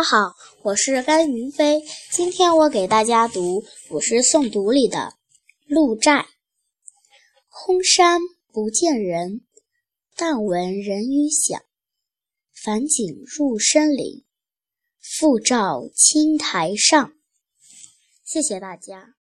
家好，我是甘云飞。今天我给大家读古诗诵读里的《鹿柴》。空山不见人，但闻人语响。返景入深林，复照青苔上。谢谢大家。